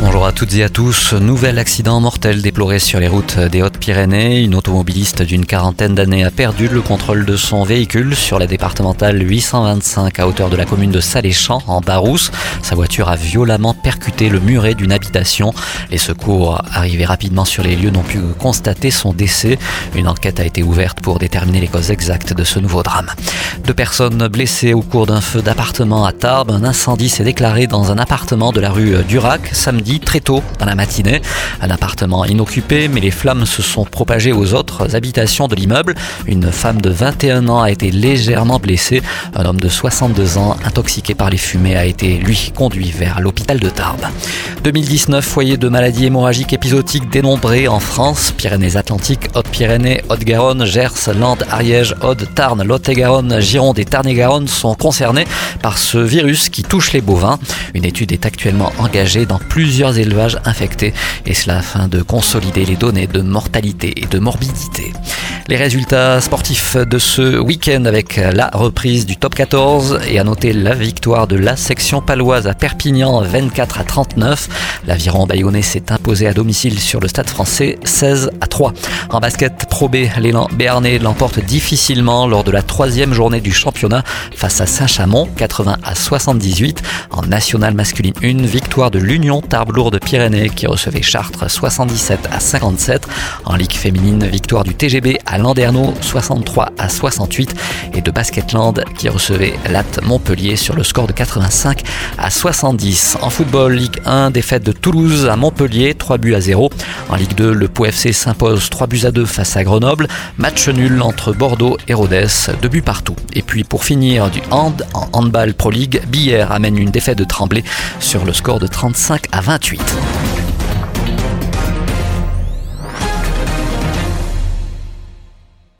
Bonjour à toutes et à tous. Nouvel accident mortel déploré sur les routes des Hautes-Pyrénées. Une automobiliste d'une quarantaine d'années a perdu le contrôle de son véhicule sur la départementale 825 à hauteur de la commune de Saléchamps en Barousse. Sa voiture a violemment percuté le muret d'une habitation. Les secours arrivés rapidement sur les lieux n'ont pu constater son décès. Une enquête a été ouverte pour déterminer les causes exactes de ce nouveau drame. Deux personnes blessées au cours d'un feu d'appartement à Tarbes. Un incendie s'est déclaré dans un appartement de la rue Durac samedi très tôt dans la matinée. Un appartement inoccupé, mais les flammes se sont propagées aux autres habitations de l'immeuble. Une femme de 21 ans a été légèrement blessée. Un homme de 62 ans, intoxiqué par les fumées, a été, lui, conduit vers l'hôpital de Tarbes. 2019, foyer de maladies hémorragiques épisodiques dénombrés en France. Pyrénées-Atlantiques, Haute-Pyrénées, Haute-Garonne, Gers, Landes, Ariège, Aude, Tarn, Lot-et-Garonne, Gironde et Tarn-et-Garonne sont concernés par ce virus qui touche les bovins. Une étude est actuellement engagée dans plusieurs élevages infectés, et cela afin de consolider les données de mortalité et de morbidité. Les résultats sportifs de ce week-end avec la reprise du top 14 et à noter la victoire de la section paloise à Perpignan 24 à 39. L'aviron bayonnais s'est imposé à domicile sur le stade français 16 à 3. En basket Pro l'élan béarnais l'emporte difficilement lors de la troisième journée du championnat face à Saint-Chamond 80 à 78. En nationale masculine 1, victoire de l'Union Tarbes lourde Pyrénées qui recevait Chartres 77 à 57. En Ligue féminine, victoire du TGB à Landerneau 63 à 68 et de Basketland qui recevait Latte Montpellier sur le score de 85 à 70. En football, Ligue 1, défaite de Toulouse à Montpellier 3 buts à 0. En Ligue 2, le Pau FC s'impose 3 buts à 2 face à Grenoble. Match nul entre Bordeaux et Rodez, 2 buts partout. Et puis pour finir du hand en handball Pro League, Billère amène une défaite de Tremblay sur le score de 35 à 28.